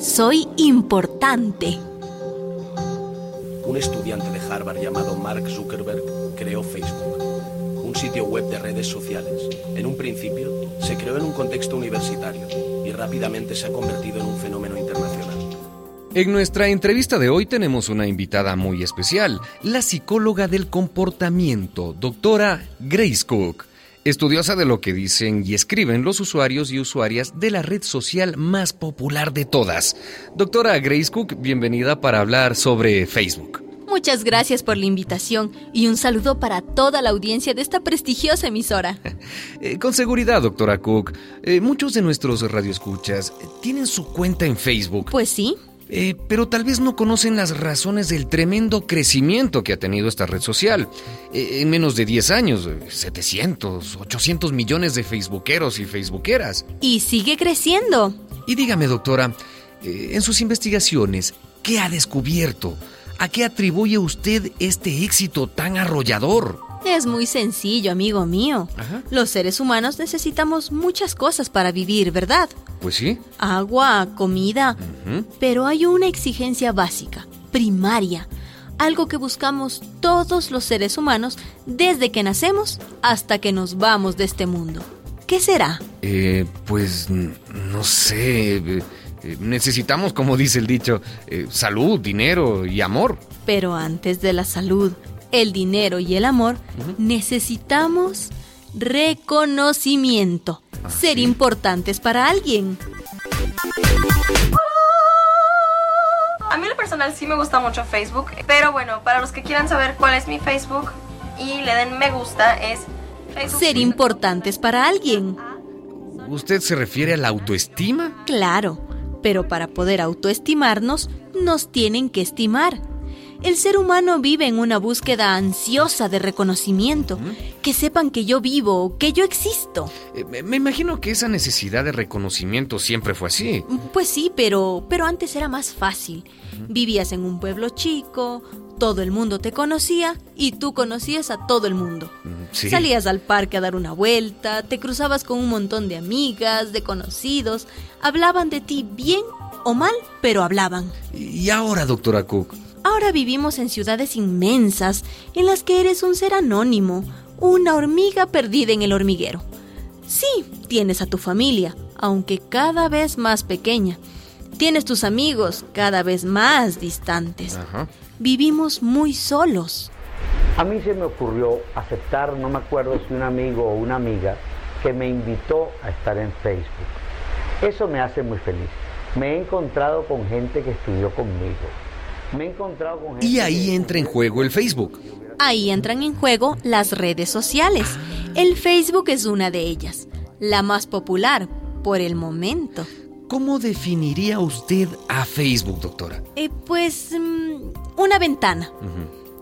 Soy importante. Un estudiante de Harvard llamado Mark Zuckerberg creó Facebook, un sitio web de redes sociales. En un principio, se creó en un contexto universitario y rápidamente se ha convertido en un fenómeno internacional. En nuestra entrevista de hoy tenemos una invitada muy especial, la psicóloga del comportamiento, doctora Grace Cook estudiosa de lo que dicen y escriben los usuarios y usuarias de la red social más popular de todas. Doctora Grace Cook, bienvenida para hablar sobre Facebook. Muchas gracias por la invitación y un saludo para toda la audiencia de esta prestigiosa emisora. Eh, con seguridad, doctora Cook, eh, muchos de nuestros radioescuchas tienen su cuenta en Facebook. Pues sí, eh, pero tal vez no conocen las razones del tremendo crecimiento que ha tenido esta red social. Eh, en menos de 10 años, 700, 800 millones de facebookeros y facebookeras. Y sigue creciendo. Y dígame, doctora, eh, en sus investigaciones, ¿qué ha descubierto? ¿A qué atribuye usted este éxito tan arrollador? Es muy sencillo, amigo mío. Los seres humanos necesitamos muchas cosas para vivir, ¿verdad? Pues sí. Agua, comida. Pero hay una exigencia básica, primaria, algo que buscamos todos los seres humanos desde que nacemos hasta que nos vamos de este mundo. ¿Qué será? Eh, pues no sé. Eh, eh, necesitamos, como dice el dicho, eh, salud, dinero y amor. Pero antes de la salud, el dinero y el amor, necesitamos reconocimiento. Ah, ser importantes para alguien. A mí lo personal sí me gusta mucho Facebook, pero bueno, para los que quieran saber cuál es mi Facebook y le den me gusta es Ser importantes para alguien. ¿Usted se refiere a la autoestima? Claro, pero para poder autoestimarnos nos tienen que estimar. El ser humano vive en una búsqueda ansiosa de reconocimiento, que sepan que yo vivo, que yo existo. Eh, me imagino que esa necesidad de reconocimiento siempre fue así. Pues sí, pero, pero antes era más fácil. Vivías en un pueblo chico, todo el mundo te conocía y tú conocías a todo el mundo. Salías al parque a dar una vuelta, te cruzabas con un montón de amigas, de conocidos, hablaban de ti bien o mal, pero hablaban. ¿Y ahora, doctora Cook? Ahora vivimos en ciudades inmensas en las que eres un ser anónimo, una hormiga perdida en el hormiguero. Sí, tienes a tu familia, aunque cada vez más pequeña. Tienes tus amigos, cada vez más distantes. Vivimos muy solos. A mí se me ocurrió aceptar, no me acuerdo si un amigo o una amiga, que me invitó a estar en Facebook. Eso me hace muy feliz. Me he encontrado con gente que estudió conmigo y ahí entra en juego el Facebook. Ahí entran en juego las redes sociales. El Facebook es una de ellas, la más popular por el momento. ¿Cómo definiría usted a Facebook, doctora? Eh, pues mm, una ventana.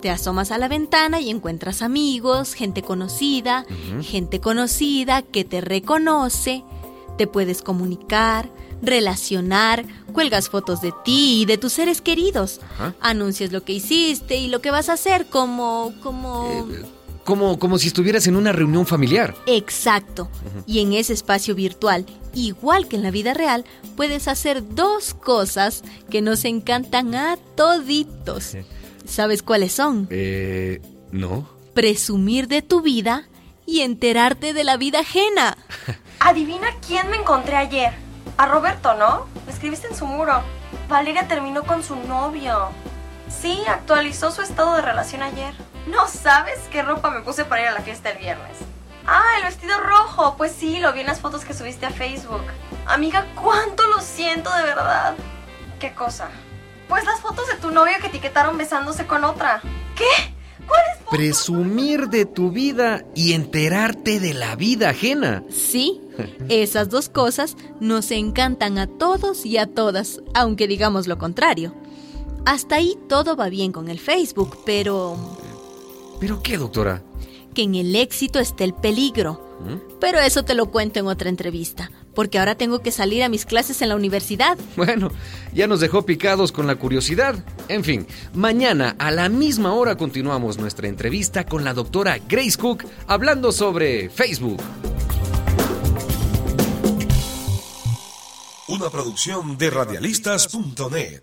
Te asomas a la ventana y encuentras amigos, gente conocida, gente conocida que te reconoce, te puedes comunicar, relacionar, cuelgas fotos de ti y de tus seres queridos, anuncias lo que hiciste y lo que vas a hacer como... como... Eh, como, como si estuvieras en una reunión familiar. Exacto. Y en ese espacio virtual, igual que en la vida real, puedes hacer dos cosas que nos encantan a toditos. ¿Sabes cuáles son? Eh, no. Presumir de tu vida y enterarte de la vida ajena. Adivina quién me encontré ayer. A Roberto, ¿no? Me escribiste en su muro. Valeria terminó con su novio. Sí, actualizó su estado de relación ayer. No sabes qué ropa me puse para ir a la fiesta el viernes. Ah, el vestido rojo. Pues sí, lo vi en las fotos que subiste a Facebook. Amiga, cuánto lo siento de verdad. ¿Qué cosa? Pues las fotos de tu novio que etiquetaron besándose con otra. ¿Qué? ¿Cuáles Presumir de tu vida y enterarte de la vida ajena. Sí, esas dos cosas nos encantan a todos y a todas, aunque digamos lo contrario. Hasta ahí todo va bien con el Facebook, pero... ¿Pero qué, doctora? Que en el éxito está el peligro. ¿Mm? Pero eso te lo cuento en otra entrevista, porque ahora tengo que salir a mis clases en la universidad. Bueno, ya nos dejó picados con la curiosidad. En fin, mañana a la misma hora continuamos nuestra entrevista con la doctora Grace Cook hablando sobre Facebook. Una producción de radialistas.net.